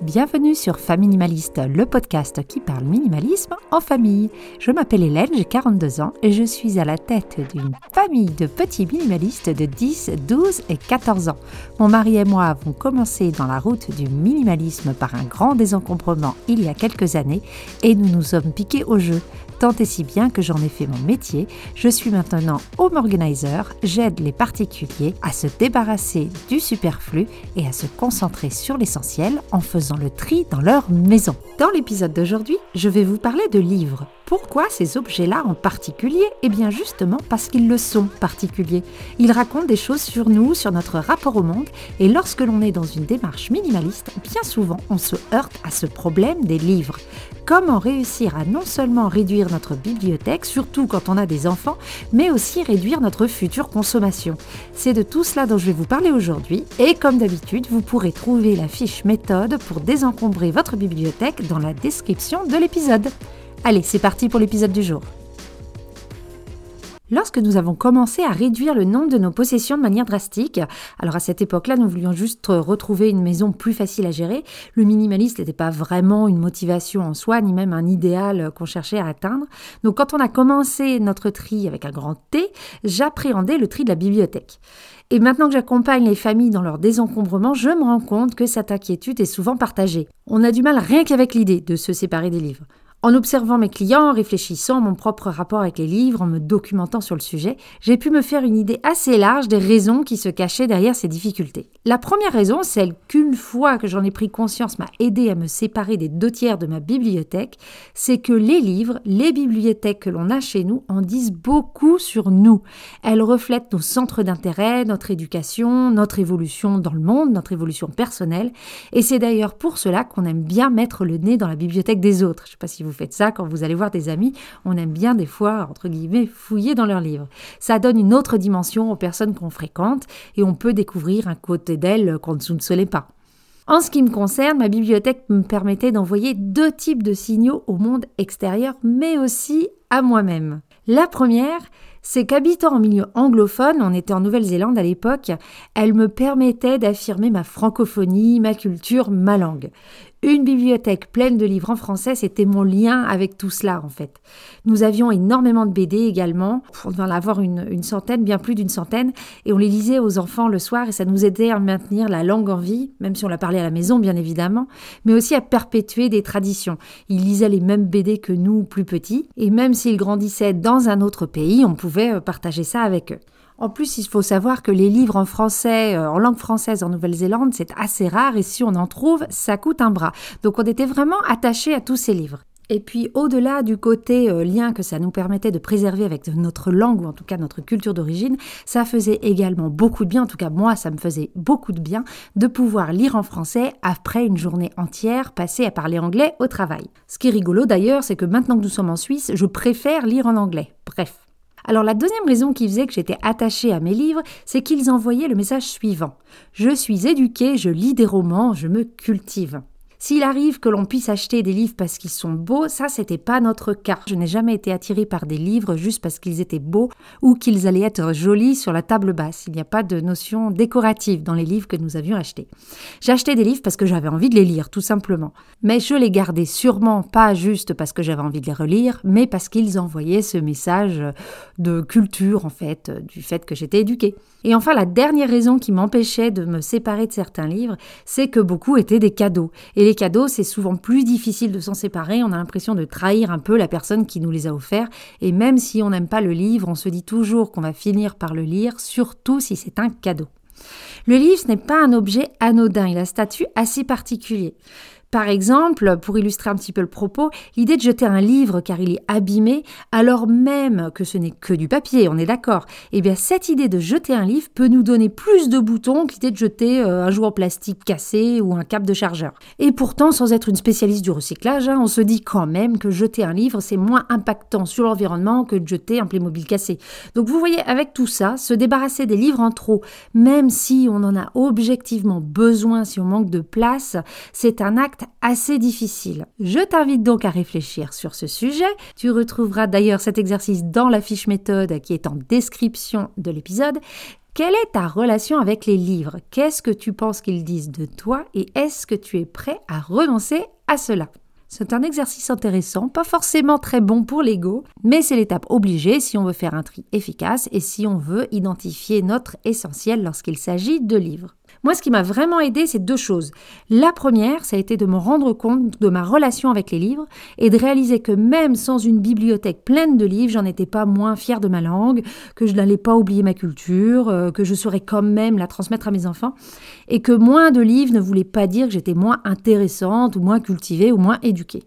Bienvenue sur Faminimaliste, le podcast qui parle minimalisme en famille. Je m'appelle Hélène, j'ai 42 ans et je suis à la tête d'une famille de petits minimalistes de 10, 12 et 14 ans. Mon mari et moi avons commencé dans la route du minimalisme par un grand désencombrement il y a quelques années et nous nous sommes piqués au jeu tant et si bien que j'en ai fait mon métier. Je suis maintenant home organizer, j'aide les particuliers à se débarrasser du superflu et à se concentrer sur l'essentiel en faisant le tri dans leur maison. Dans l'épisode d'aujourd'hui, je vais vous parler de livres. Pourquoi ces objets-là en particulier Eh bien justement parce qu'ils le sont particuliers. Ils racontent des choses sur nous, sur notre rapport au monde, et lorsque l'on est dans une démarche minimaliste, bien souvent on se heurte à ce problème des livres. Comment réussir à non seulement réduire notre bibliothèque, surtout quand on a des enfants, mais aussi réduire notre future consommation? C'est de tout cela dont je vais vous parler aujourd'hui, et comme d'habitude, vous pourrez trouver la fiche méthode pour désencombrer votre bibliothèque dans la description de l'épisode. Allez, c'est parti pour l'épisode du jour. Lorsque nous avons commencé à réduire le nombre de nos possessions de manière drastique, alors à cette époque-là, nous voulions juste retrouver une maison plus facile à gérer. Le minimalisme n'était pas vraiment une motivation en soi, ni même un idéal qu'on cherchait à atteindre. Donc quand on a commencé notre tri avec un grand T, j'appréhendais le tri de la bibliothèque. Et maintenant que j'accompagne les familles dans leur désencombrement, je me rends compte que cette inquiétude est souvent partagée. On a du mal rien qu'avec l'idée de se séparer des livres. En observant mes clients, en réfléchissant à mon propre rapport avec les livres, en me documentant sur le sujet, j'ai pu me faire une idée assez large des raisons qui se cachaient derrière ces difficultés. La première raison, celle qu'une fois que j'en ai pris conscience m'a aidé à me séparer des deux tiers de ma bibliothèque, c'est que les livres, les bibliothèques que l'on a chez nous en disent beaucoup sur nous. Elles reflètent nos centres d'intérêt, notre éducation, notre évolution dans le monde, notre évolution personnelle, et c'est d'ailleurs pour cela qu'on aime bien mettre le nez dans la bibliothèque des autres. Je sais pas si vous faites ça quand vous allez voir des amis, on aime bien des fois, entre guillemets, fouiller dans leurs livres. Ça donne une autre dimension aux personnes qu'on fréquente et on peut découvrir un côté d'elles qu'on ne soupçonnait pas. En ce qui me concerne, ma bibliothèque me permettait d'envoyer deux types de signaux au monde extérieur, mais aussi à moi-même. La première, c'est qu'habitant en milieu anglophone, on était en Nouvelle-Zélande à l'époque, elle me permettait d'affirmer ma francophonie, ma culture, ma langue. Une bibliothèque pleine de livres en français, c'était mon lien avec tout cela en fait. Nous avions énormément de BD également, on devait en avoir une, centaine, bien plus d'une centaine, et on les lisait aux enfants le soir et ça nous aidait à maintenir la langue en vie, même si on la parlait à la maison bien évidemment, mais aussi à perpétuer des traditions. Ils lisaient les mêmes BD que nous plus petits, et même s'ils grandissaient dans un autre pays, on pouvait euh, partager ça avec eux. En plus, il faut savoir que les livres en français, euh, en langue française en Nouvelle-Zélande, c'est assez rare et si on en trouve, ça coûte un bras. Donc on était vraiment attachés à tous ces livres. Et puis au-delà du côté euh, lien que ça nous permettait de préserver avec notre langue ou en tout cas notre culture d'origine, ça faisait également beaucoup de bien, en tout cas moi ça me faisait beaucoup de bien de pouvoir lire en français après une journée entière passée à parler anglais au travail. Ce qui est rigolo d'ailleurs, c'est que maintenant que nous sommes en Suisse, je préfère lire en anglais. Bref. Alors la deuxième raison qui faisait que j'étais attachée à mes livres, c'est qu'ils envoyaient le message suivant. Je suis éduquée, je lis des romans, je me cultive. S'il arrive que l'on puisse acheter des livres parce qu'ils sont beaux, ça c'était pas notre cas. Je n'ai jamais été attirée par des livres juste parce qu'ils étaient beaux ou qu'ils allaient être jolis sur la table basse. Il n'y a pas de notion décorative dans les livres que nous avions achetés. Acheté des livres parce que j'avais envie de les lire, tout simplement. Mais je les gardais sûrement pas juste parce que j'avais envie de les relire, mais parce qu'ils envoyaient ce message de culture, en fait, du fait que j'étais éduquée. Et enfin, la dernière raison qui m'empêchait de me séparer de certains livres, c'est que beaucoup étaient des cadeaux. Les cadeaux, c'est souvent plus difficile de s'en séparer. On a l'impression de trahir un peu la personne qui nous les a offerts. Et même si on n'aime pas le livre, on se dit toujours qu'on va finir par le lire, surtout si c'est un cadeau. Le livre, ce n'est pas un objet anodin, il a un statut assez particulier. Par exemple, pour illustrer un petit peu le propos, l'idée de jeter un livre car il est abîmé, alors même que ce n'est que du papier, on est d'accord, eh bien cette idée de jeter un livre peut nous donner plus de boutons que de jeter euh, un jouet en plastique cassé ou un câble de chargeur. Et pourtant, sans être une spécialiste du recyclage, hein, on se dit quand même que jeter un livre, c'est moins impactant sur l'environnement que de jeter un Playmobil cassé. Donc vous voyez, avec tout ça, se débarrasser des livres en trop, même si on en a objectivement besoin, si on manque de place, c'est un acte assez difficile. Je t'invite donc à réfléchir sur ce sujet. Tu retrouveras d'ailleurs cet exercice dans la fiche méthode qui est en description de l'épisode Quelle est ta relation avec les livres? Qu'est-ce que tu penses qu'ils disent de toi? Et est-ce que tu es prêt à renoncer à cela? C'est un exercice intéressant, pas forcément très bon pour l'ego, mais c'est l'étape obligée si on veut faire un tri efficace et si on veut identifier notre essentiel lorsqu'il s'agit de livres. Moi, ce qui m'a vraiment aidé, c'est deux choses. La première, ça a été de me rendre compte de ma relation avec les livres et de réaliser que même sans une bibliothèque pleine de livres, j'en étais pas moins fière de ma langue, que je n'allais pas oublier ma culture, euh, que je saurais quand même la transmettre à mes enfants, et que moins de livres ne voulait pas dire que j'étais moins intéressante ou moins cultivée ou moins éduquée.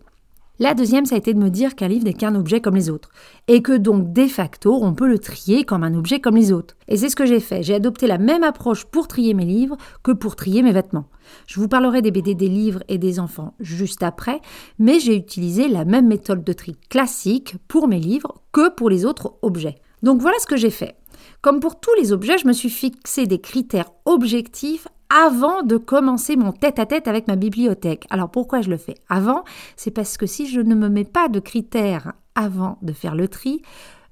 La deuxième, ça a été de me dire qu'un livre n'est qu'un objet comme les autres, et que donc de facto, on peut le trier comme un objet comme les autres. Et c'est ce que j'ai fait. J'ai adopté la même approche pour trier mes livres que pour trier mes vêtements. Je vous parlerai des BD, des livres et des enfants juste après, mais j'ai utilisé la même méthode de tri classique pour mes livres que pour les autres objets. Donc voilà ce que j'ai fait. Comme pour tous les objets, je me suis fixé des critères objectifs avant de commencer mon tête-à-tête avec ma bibliothèque. Alors pourquoi je le fais avant? C'est parce que si je ne me mets pas de critères avant de faire le tri,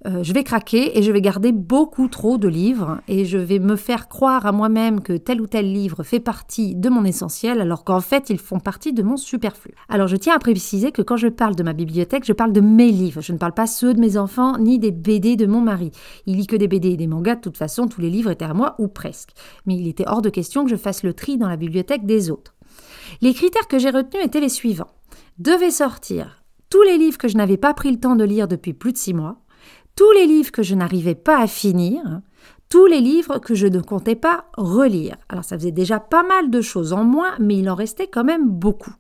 euh, je vais craquer et je vais garder beaucoup trop de livres et je vais me faire croire à moi-même que tel ou tel livre fait partie de mon essentiel alors qu'en fait ils font partie de mon superflu. Alors je tiens à préciser que quand je parle de ma bibliothèque, je parle de mes livres, je ne parle pas ceux de mes enfants ni des BD de mon mari. Il lit que des BD et des mangas, de toute façon tous les livres étaient à moi ou presque. Mais il était hors de question que je fasse le tri dans la bibliothèque des autres. Les critères que j'ai retenus étaient les suivants. Devaient sortir tous les livres que je n'avais pas pris le temps de lire depuis plus de six mois, tous les livres que je n'arrivais pas à finir, tous les livres que je ne comptais pas relire. Alors ça faisait déjà pas mal de choses en moins, mais il en restait quand même beaucoup.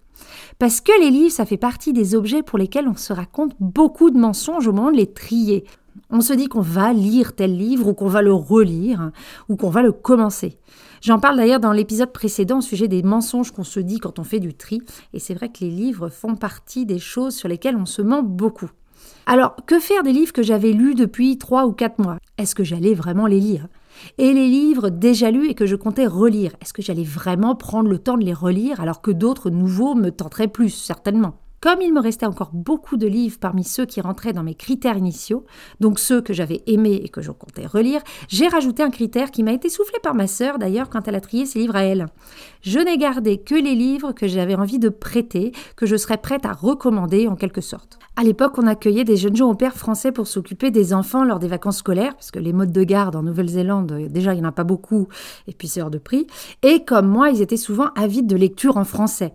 Parce que les livres, ça fait partie des objets pour lesquels on se raconte beaucoup de mensonges au moment de les trier. On se dit qu'on va lire tel livre ou qu'on va le relire ou qu'on va le commencer. J'en parle d'ailleurs dans l'épisode précédent au sujet des mensonges qu'on se dit quand on fait du tri. Et c'est vrai que les livres font partie des choses sur lesquelles on se ment beaucoup. Alors, que faire des livres que j'avais lus depuis trois ou quatre mois? Est-ce que j'allais vraiment les lire? Et les livres déjà lus et que je comptais relire, est-ce que j'allais vraiment prendre le temps de les relire alors que d'autres nouveaux me tenteraient plus, certainement? Comme il me restait encore beaucoup de livres parmi ceux qui rentraient dans mes critères initiaux, donc ceux que j'avais aimés et que je comptais relire, j'ai rajouté un critère qui m'a été soufflé par ma sœur d'ailleurs quand elle a trié ses livres à elle. Je n'ai gardé que les livres que j'avais envie de prêter, que je serais prête à recommander en quelque sorte. À l'époque, on accueillait des jeunes gens au père français pour s'occuper des enfants lors des vacances scolaires, parce que les modes de garde en Nouvelle-Zélande, déjà, il n'y en a pas beaucoup, et puis c'est hors de prix. Et comme moi, ils étaient souvent avides de lecture en français.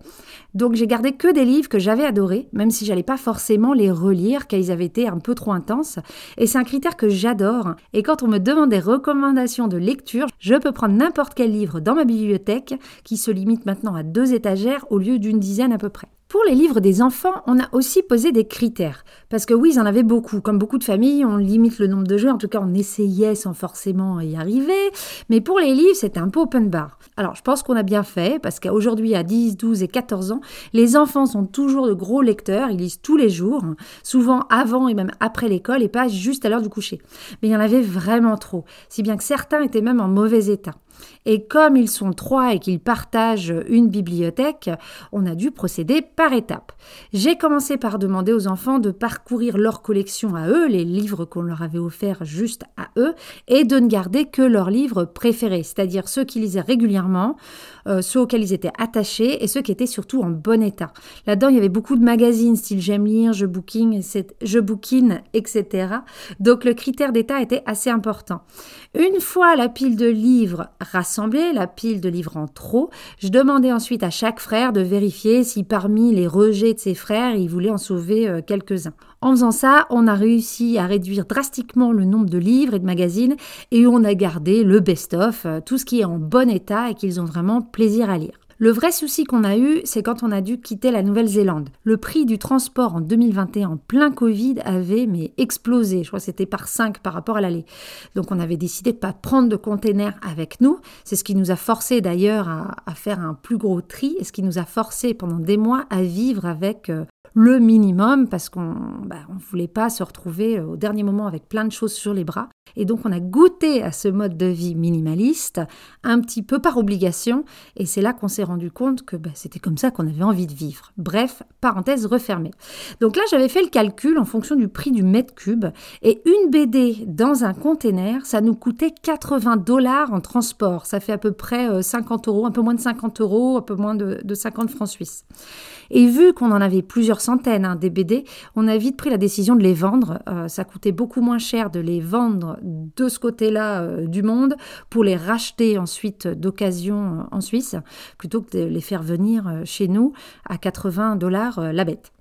Donc j'ai gardé que des livres que j'avais adorés, même si j'allais pas forcément les relire, car ils avaient été un peu trop intenses. Et c'est un critère que j'adore. Et quand on me demande des recommandations de lecture, je peux prendre n'importe quel livre dans ma bibliothèque, qui se limite maintenant à deux étagères au lieu d'une dizaine à peu près. Pour les livres des enfants, on a aussi posé des critères. Parce que oui, ils en avaient beaucoup. Comme beaucoup de familles, on limite le nombre de jeux. En tout cas, on essayait sans forcément y arriver. Mais pour les livres, c'était un peu open bar. Alors, je pense qu'on a bien fait, parce qu'aujourd'hui, à 10, 12 et 14 ans, les enfants sont toujours de gros lecteurs. Ils lisent tous les jours, souvent avant et même après l'école, et pas juste à l'heure du coucher. Mais il y en avait vraiment trop. Si bien que certains étaient même en mauvais état. Et comme ils sont trois et qu'ils partagent une bibliothèque, on a dû procéder par étapes. J'ai commencé par demander aux enfants de parcourir leur collection à eux, les livres qu'on leur avait offerts juste à eux, et de ne garder que leurs livres préférés, c'est-à-dire ceux qu'ils lisaient régulièrement, euh, ceux auxquels ils étaient attachés et ceux qui étaient surtout en bon état. Là-dedans, il y avait beaucoup de magazines, style J'aime lire, Je booking, Je bookine, etc. Donc le critère d'état était assez important. Une fois la pile de livres rassemblée, la pile de livres en trop, je demandais ensuite à chaque frère de vérifier si parmi les rejets de ses frères, il voulait en sauver euh, quelques-uns. En faisant ça, on a réussi à réduire drastiquement le nombre de livres et de magazines et on a gardé le best-of, euh, tout ce qui est en bon état et qu'ils ont vraiment plaisir à lire. Le vrai souci qu'on a eu, c'est quand on a dû quitter la Nouvelle-Zélande. Le prix du transport en 2021 en plein Covid avait mais explosé. Je crois que c'était par 5 par rapport à l'aller. Donc on avait décidé de pas prendre de containers avec nous. C'est ce qui nous a forcé d'ailleurs à, faire un plus gros tri et ce qui nous a forcé pendant des mois à vivre avec euh, le minimum parce qu'on bah, ne voulait pas se retrouver euh, au dernier moment avec plein de choses sur les bras. Et donc on a goûté à ce mode de vie minimaliste un petit peu par obligation et c'est là qu'on s'est rendu compte que bah, c'était comme ça qu'on avait envie de vivre. Bref, parenthèse refermée. Donc là j'avais fait le calcul en fonction du prix du mètre cube et une BD dans un container ça nous coûtait 80 dollars en transport. Ça fait à peu près 50 euh, euros, un peu moins de 50 euros, un peu moins de, de 50 francs suisses. Et vu qu'on en avait plusieurs centaines hein, des BD, on a vite pris la décision de les vendre. Euh, ça coûtait beaucoup moins cher de les vendre de ce côté-là euh, du monde pour les racheter ensuite d'occasion euh, en Suisse, plutôt que de les faire venir chez nous à 80 dollars la bête.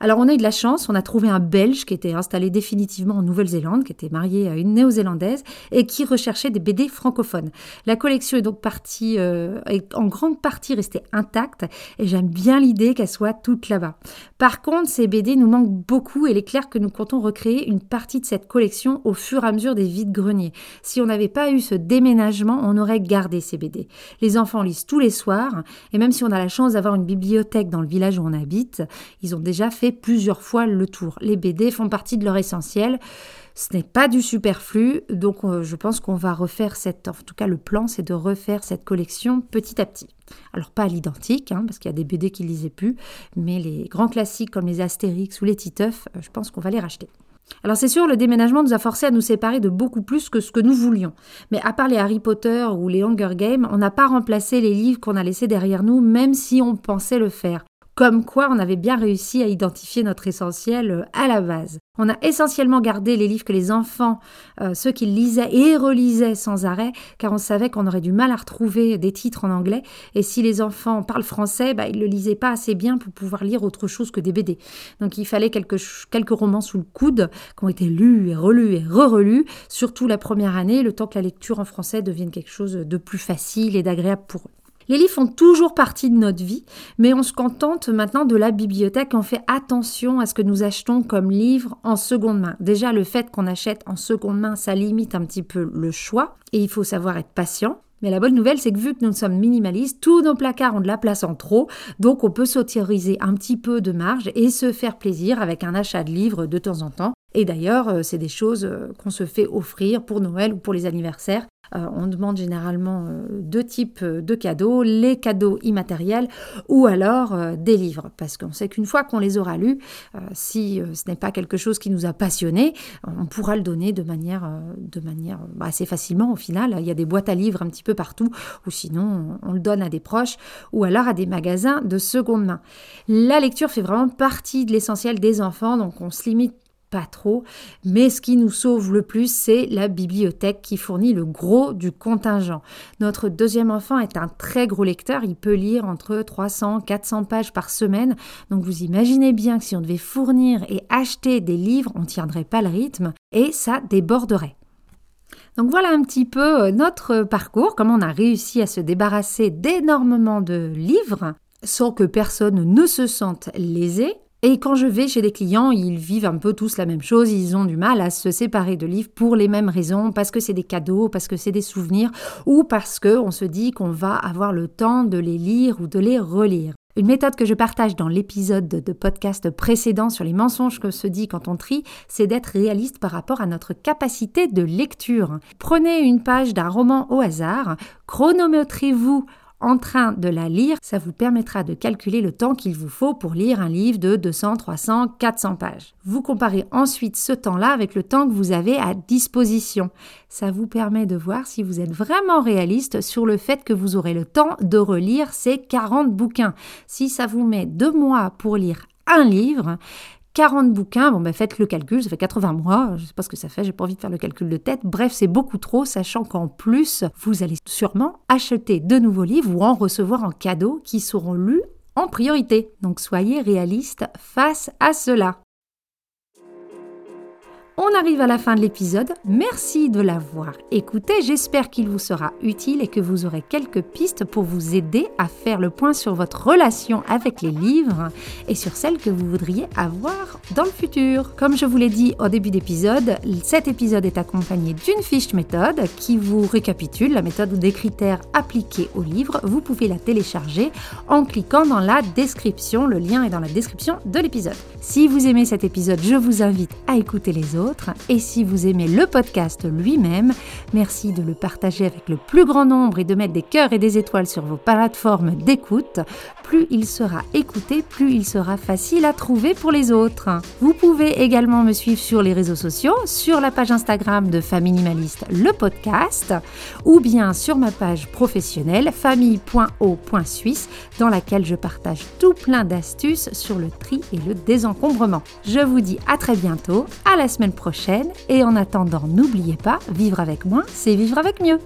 Alors on a eu de la chance, on a trouvé un Belge qui était installé définitivement en Nouvelle-Zélande, qui était marié à une néo-zélandaise et qui recherchait des BD francophones. La collection est donc partie, euh, en grande partie restée intacte et j'aime bien l'idée qu'elle soit toute là-bas. Par contre, ces BD nous manquent beaucoup et il est clair que nous comptons recréer une partie de cette collection au fur et à mesure des vides greniers. Si on n'avait pas eu ce déménagement, on aurait gardé ces BD. Les enfants lisent tous les soirs et même si on a la chance d'avoir une bibliothèque dans le village où on habite, ils ont déjà fait plusieurs fois le tour. Les BD font partie de leur essentiel. Ce n'est pas du superflu, donc euh, je pense qu'on va refaire cette, en tout cas le plan, c'est de refaire cette collection petit à petit. Alors pas à l'identique, hein, parce qu'il y a des BD qui lisaient plus, mais les grands classiques comme les Astérix ou les Titeuf, euh, je pense qu'on va les racheter. Alors c'est sûr, le déménagement nous a forcé à nous séparer de beaucoup plus que ce que nous voulions. Mais à part les Harry Potter ou les Hunger Games, on n'a pas remplacé les livres qu'on a laissés derrière nous, même si on pensait le faire. Comme quoi on avait bien réussi à identifier notre essentiel euh, à la base. On a essentiellement gardé les livres que les enfants, euh, ceux qui lisaient et relisaient sans arrêt, car on savait qu'on aurait du mal à retrouver des titres en anglais. Et si les enfants parlent français, bah, ils ne le lisaient pas assez bien pour pouvoir lire autre chose que des BD. Donc il fallait quelques, quelques romans sous le coude qui ont été lus et relus et re-relus, surtout la première année, le temps que la lecture en français devienne quelque chose de plus facile et d'agréable pour eux. Les livres font toujours partie de notre vie, mais on se contente maintenant de la bibliothèque. On fait attention à ce que nous achetons comme livre en seconde main. Déjà, le fait qu'on achète en seconde main, ça limite un petit peu le choix et il faut savoir être patient. Mais la bonne nouvelle, c'est que vu que nous sommes minimalistes, tous nos placards ont de la place en trop, donc on peut s'autoriser un petit peu de marge et se faire plaisir avec un achat de livres de temps en temps. Et d'ailleurs, euh, c'est des choses euh, qu'on se fait offrir pour Noël ou pour les anniversaires. Euh, on demande généralement deux types de cadeaux, les cadeaux immatériels ou alors des livres, parce qu'on sait qu'une fois qu'on les aura lus, si ce n'est pas quelque chose qui nous a passionnés, on pourra le donner de manière, bah, assez facilement au final. Il y a des boîtes à livres un petit peu partout, ou sinon on le donne à des proches ou alors à des magasins de seconde main. La lecture fait vraiment partie de l'essentiel des enfants, donc on se limite pas trop, mais ce qui nous sauve le plus, c'est la bibliothèque qui fournit le gros du contingent. Notre deuxième enfant est un très gros lecteur, il peut lire entre 300 400 pages par semaine, donc vous imaginez bien que si on devait fournir et acheter des livres, on ne tiendrait pas le rythme et ça déborderait. Donc voilà un petit peu euh, notre parcours, comment on a réussi à se débarrasser d'énormément de livres sans que personne ne se sente lésé. Et quand je vais chez des clients, ils vivent un peu tous la même chose, ils ont du mal à se séparer de livres pour les mêmes raisons, parce que c'est des cadeaux, parce que c'est des souvenirs, ou parce qu'on se dit qu'on va avoir le temps de les lire ou de les relire. Une méthode que je partage dans l'épisode de podcast précédent sur les mensonges que se dit quand on trie, c'est d'être réaliste par rapport à notre capacité de lecture. Prenez une page d'un roman au hasard, chronométrez-vous en train de la lire, ça vous permettra de calculer le temps qu'il vous faut pour lire un livre de 200, 300, 400 pages. Vous comparez ensuite ce temps-là avec le temps que vous avez à disposition. Ça vous permet de voir si vous êtes vraiment réaliste sur le fait que vous aurez le temps de relire ces 40 bouquins. Si ça vous met deux mois pour lire un livre, 40 bouquins, bon ben faites le calcul, ça fait 80 mois, je sais pas ce que ça fait, j'ai pas envie de faire le calcul de tête. Bref, c'est beaucoup trop, sachant qu'en plus, vous allez sûrement acheter de nouveaux livres ou en recevoir en cadeau qui seront lus en priorité. Donc soyez réaliste face à cela. On arrive à la fin de l'épisode. Merci de l'avoir écouté. J'espère qu'il vous sera utile et que vous aurez quelques pistes pour vous aider à faire le point sur votre relation avec les livres et sur celle que vous voudriez avoir dans le futur. Comme je vous l'ai dit au début d'épisode, cet épisode est accompagné d'une fiche méthode qui vous récapitule la méthode des critères appliqués au livre. Vous pouvez la télécharger en cliquant dans la description. Le lien est dans la description de l'épisode. Si vous aimez cet épisode, je vous invite à écouter les autres Et si vous aimez le podcast lui-même, merci de le partager avec le plus grand nombre et de mettre des cœurs et des étoiles sur vos plateformes d'écoute. Plus il sera écouté, plus il sera facile à trouver pour les autres. Vous pouvez également me suivre sur les réseaux sociaux, sur la page Instagram de Famille Minimaliste, le podcast, ou bien sur ma page professionnelle famille.o.suisse dans laquelle je partage tout plein d'astuces sur le tri et le désencombrement. Je vous dis à très bientôt, à la semaine prochaine et en attendant, n'oubliez pas, vivre avec moins, c'est vivre avec mieux.